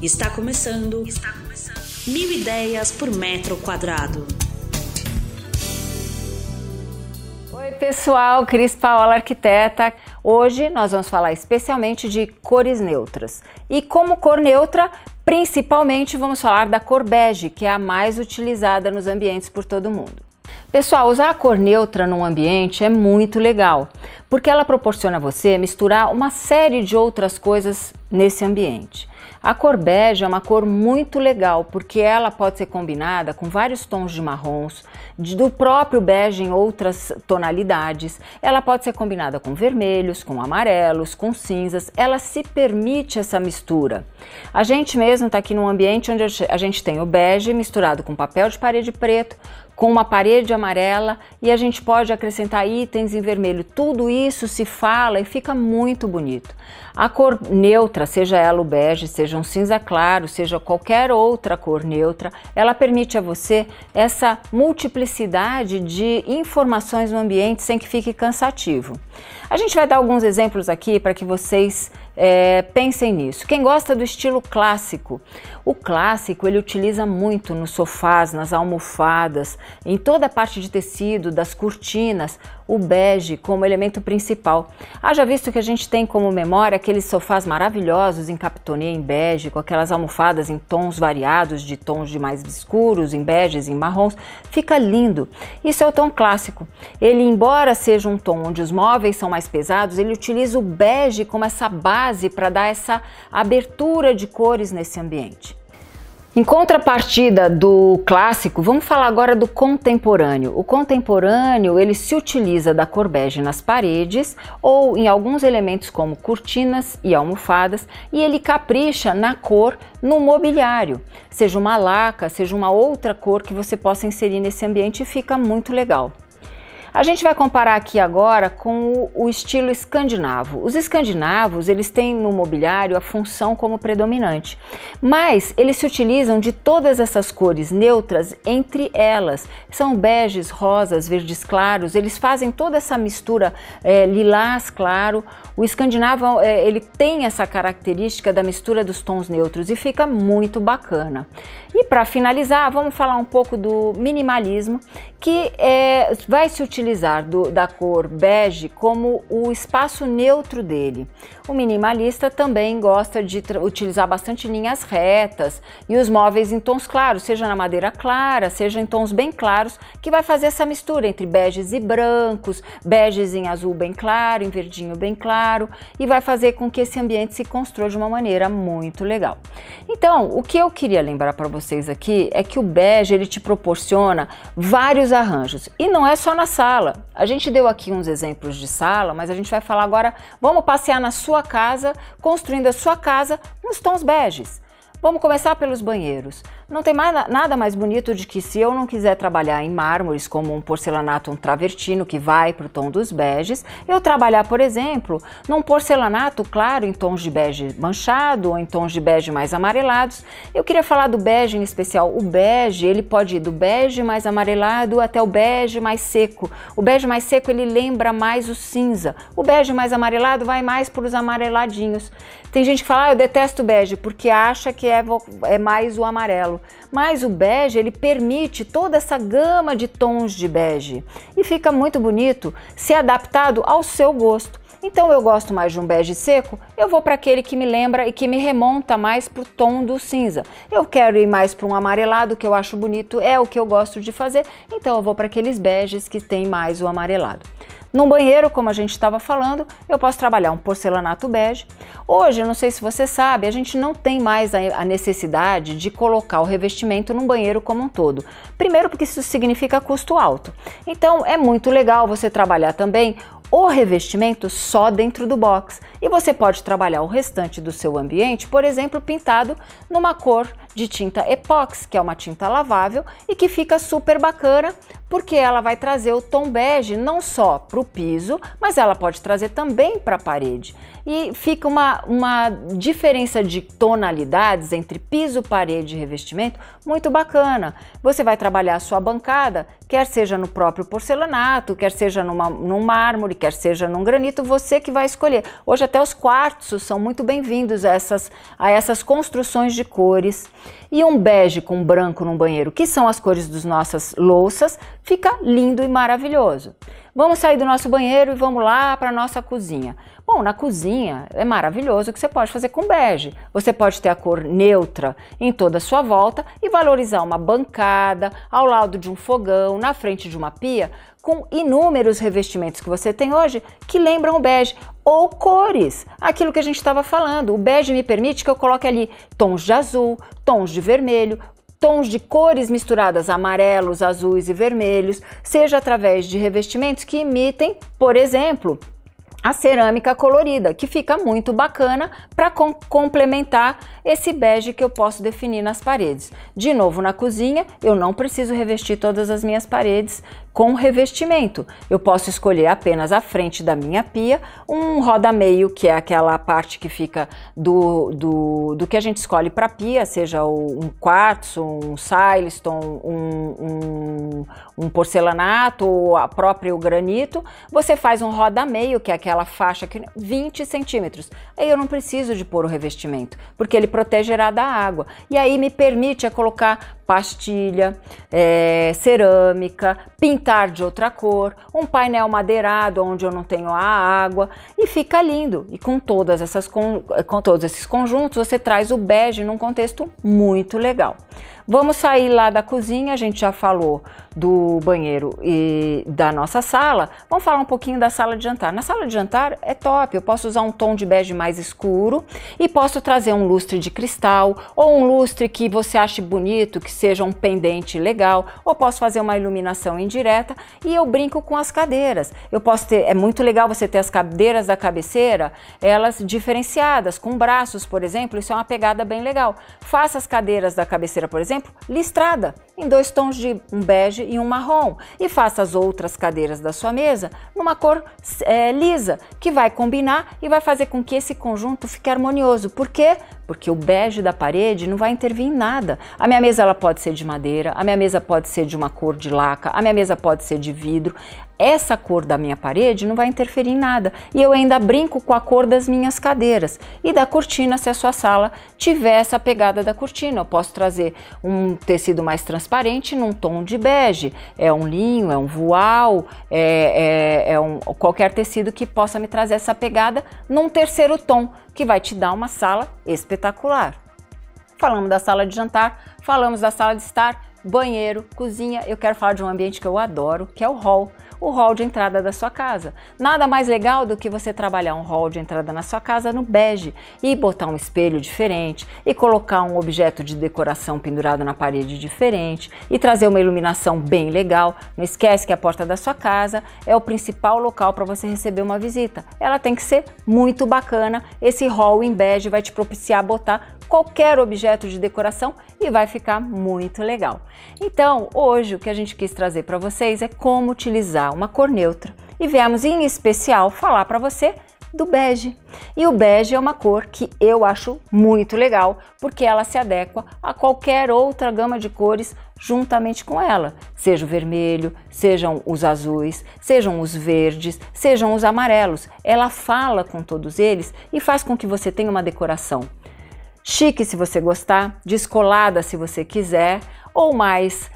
Está começando. Está começando. Mil ideias por metro quadrado. Oi, pessoal, Cris Paola, arquiteta. Hoje nós vamos falar especialmente de cores neutras. E como cor neutra, principalmente vamos falar da cor bege, que é a mais utilizada nos ambientes por todo mundo. Pessoal, usar a cor neutra num ambiente é muito legal, porque ela proporciona a você misturar uma série de outras coisas nesse ambiente. A cor bege é uma cor muito legal porque ela pode ser combinada com vários tons de marrons, de, do próprio bege em outras tonalidades. Ela pode ser combinada com vermelhos, com amarelos, com cinzas. Ela se permite essa mistura. A gente mesmo está aqui num ambiente onde a gente tem o bege misturado com papel de parede preto, com uma parede amarela e a gente pode acrescentar itens em vermelho. Tudo isso se fala e fica muito bonito. A cor neutra, seja ela o bege, seja um cinza claro, seja qualquer outra cor neutra, ela permite a você essa multiplicidade de informações no ambiente sem que fique cansativo. A gente vai dar alguns exemplos aqui para que vocês é, pensem nisso. Quem gosta do estilo clássico, o clássico ele utiliza muito nos sofás, nas almofadas, em toda a parte de tecido, das cortinas, o bege como elemento principal. Haja visto que a gente tem como memória aqueles sofás maravilhosos em capitonia em bege, com aquelas almofadas em tons variados, de tons de mais escuros, em beges, em marrons, fica lindo. Isso é o tom clássico. Ele, embora seja um tom onde os móveis são mais pesados, ele utiliza o bege como essa base para dar essa abertura de cores nesse ambiente. Em contrapartida do clássico, vamos falar agora do contemporâneo. O contemporâneo, ele se utiliza da cor bege nas paredes ou em alguns elementos como cortinas e almofadas, e ele capricha na cor no mobiliário, seja uma laca, seja uma outra cor que você possa inserir nesse ambiente e fica muito legal. A gente vai comparar aqui agora com o, estilo escandinavo. Os escandinavos, eles têm no mobiliário a função como predominante, mas eles se utilizam de todas essas cores neutras entre elas. São beges, rosas, verdes claros, eles fazem toda essa mistura é, lilás claro. O escandinavo, é, ele tem essa característica da mistura dos tons neutros e fica muito bacana. E para finalizar, vamos falar um pouco do minimalismo, que é, vai se utilizar do, da cor bege como o espaço neutro dele. O minimalista também gosta de utilizar bastante linhas retas e os móveis em tons claros, seja na madeira clara, seja em tons bem claros, que vai fazer essa mistura entre beges e brancos, beges em azul bem claro, em verdinho bem claro, e vai fazer com que esse ambiente se construa de uma maneira muito legal. Então, o que eu queria lembrar para vocês aqui é que o bege ele te proporciona vários arranjos. E não é só na sala. A gente deu aqui uns exemplos de sala, mas a gente vai falar agora, vamos passear na sua casa, construindo a sua casa nos tons beges. Vamos começar pelos banheiros. Não tem mais, nada mais bonito de que se eu não quiser trabalhar em mármores como um porcelanato um travertino que vai para o tom dos beges, eu trabalhar, por exemplo, num porcelanato claro em tons de bege manchado ou em tons de bege mais amarelados. Eu queria falar do bege em especial. O bege, ele pode ir do bege mais amarelado até o bege mais seco. O bege mais seco, ele lembra mais o cinza. O bege mais amarelado vai mais para os amareladinhos. Tem gente que fala, ah, eu detesto bege porque acha que é, é mais o amarelo mas o bege ele permite toda essa gama de tons de bege e fica muito bonito se adaptado ao seu gosto. Então eu gosto mais de um bege seco, eu vou para aquele que me lembra e que me remonta mais para o tom do cinza. Eu quero ir mais para um amarelado que eu acho bonito, é o que eu gosto de fazer, então eu vou para aqueles beges que tem mais o amarelado. No banheiro, como a gente estava falando, eu posso trabalhar um porcelanato bege. Hoje, não sei se você sabe, a gente não tem mais a necessidade de colocar o revestimento no banheiro como um todo. Primeiro, porque isso significa custo alto. Então, é muito legal você trabalhar também o revestimento só dentro do box e você pode trabalhar o restante do seu ambiente, por exemplo, pintado numa cor de tinta epox, que é uma tinta lavável e que fica super bacana porque ela vai trazer o tom bege não só para o piso, mas ela pode trazer também para a parede. E fica uma, uma diferença de tonalidades entre piso, parede e revestimento muito bacana. Você vai trabalhar a sua bancada, quer seja no próprio porcelanato, quer seja numa, num mármore, quer seja num granito, você que vai escolher. Hoje até os quartos são muito bem-vindos a essas, a essas construções de cores. E um bege com branco no banheiro, que são as cores das nossas louças, fica lindo e maravilhoso. Vamos sair do nosso banheiro e vamos lá para a nossa cozinha. Bom, na cozinha é maravilhoso o que você pode fazer com bege. Você pode ter a cor neutra em toda a sua volta e valorizar uma bancada ao lado de um fogão, na frente de uma pia, com inúmeros revestimentos que você tem hoje que lembram o bege ou cores. Aquilo que a gente estava falando. O bege me permite que eu coloque ali tons de azul, tons de vermelho, tons de cores misturadas, amarelos, azuis e vermelhos, seja através de revestimentos que imitem, por exemplo, a cerâmica colorida, que fica muito bacana para com complementar esse bege que eu posso definir nas paredes. De novo, na cozinha, eu não preciso revestir todas as minhas paredes com revestimento. Eu posso escolher apenas a frente da minha pia, um roda-meio, que é aquela parte que fica do, do, do que a gente escolhe para pia, seja um quartzo, um silestone, um, um, um porcelanato ou a própria o granito. Você faz um roda-meio, que é aquela faixa que 20 centímetros. Aí eu não preciso de pôr o revestimento, porque ele protegerá da água. E aí me permite a colocar pastilha, é, cerâmica, pintar de outra cor, um painel madeirado onde eu não tenho a água e fica lindo. E com todas essas com, com todos esses conjuntos você traz o bege num contexto muito legal. Vamos sair lá da cozinha, a gente já falou do banheiro e da nossa sala. Vamos falar um pouquinho da sala de jantar. Na sala de jantar é top, eu posso usar um tom de bege mais escuro e posso trazer um lustre de cristal ou um lustre que você ache bonito, que seja um pendente legal, ou posso fazer uma iluminação indireta e eu brinco com as cadeiras. Eu posso ter, é muito legal você ter as cadeiras da cabeceira, elas diferenciadas, com braços, por exemplo, isso é uma pegada bem legal. Faça as cadeiras da cabeceira, por exemplo, exemplo, listrada, em dois tons de um bege e um marrom. E faça as outras cadeiras da sua mesa numa cor é, lisa, que vai combinar e vai fazer com que esse conjunto fique harmonioso. Por quê? Porque o bege da parede não vai intervir em nada. A minha mesa ela pode ser de madeira, a minha mesa pode ser de uma cor de laca, a minha mesa pode ser de vidro essa cor da minha parede não vai interferir em nada. E eu ainda brinco com a cor das minhas cadeiras e da cortina, se a sua sala tiver essa pegada da cortina. Eu posso trazer um tecido mais transparente num tom de bege. É um linho, é um voal, é, é, é um, qualquer tecido que possa me trazer essa pegada num terceiro tom, que vai te dar uma sala espetacular. Falamos da sala de jantar, falamos da sala de estar, banheiro, cozinha. Eu quero falar de um ambiente que eu adoro, que é o hall o hall de entrada da sua casa. Nada mais legal do que você trabalhar um hall de entrada na sua casa no bege e botar um espelho diferente e colocar um objeto de decoração pendurado na parede diferente e trazer uma iluminação bem legal. Não esquece que a porta da sua casa é o principal local para você receber uma visita. Ela tem que ser muito bacana. Esse hall em bege vai te propiciar botar qualquer objeto de decoração e vai ficar muito legal. Então, hoje o que a gente quis trazer para vocês é como utilizar uma cor neutra e viemos em especial falar para você do bege. E o bege é uma cor que eu acho muito legal, porque ela se adequa a qualquer outra gama de cores juntamente com ela, seja o vermelho, sejam os azuis, sejam os verdes, sejam os amarelos. Ela fala com todos eles e faz com que você tenha uma decoração chique se você gostar, descolada se você quiser, ou mais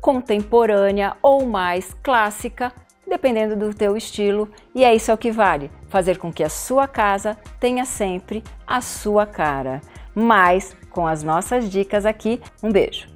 contemporânea ou mais clássica, dependendo do teu estilo, e é isso é o que vale, fazer com que a sua casa tenha sempre a sua cara. Mas com as nossas dicas aqui, um beijo.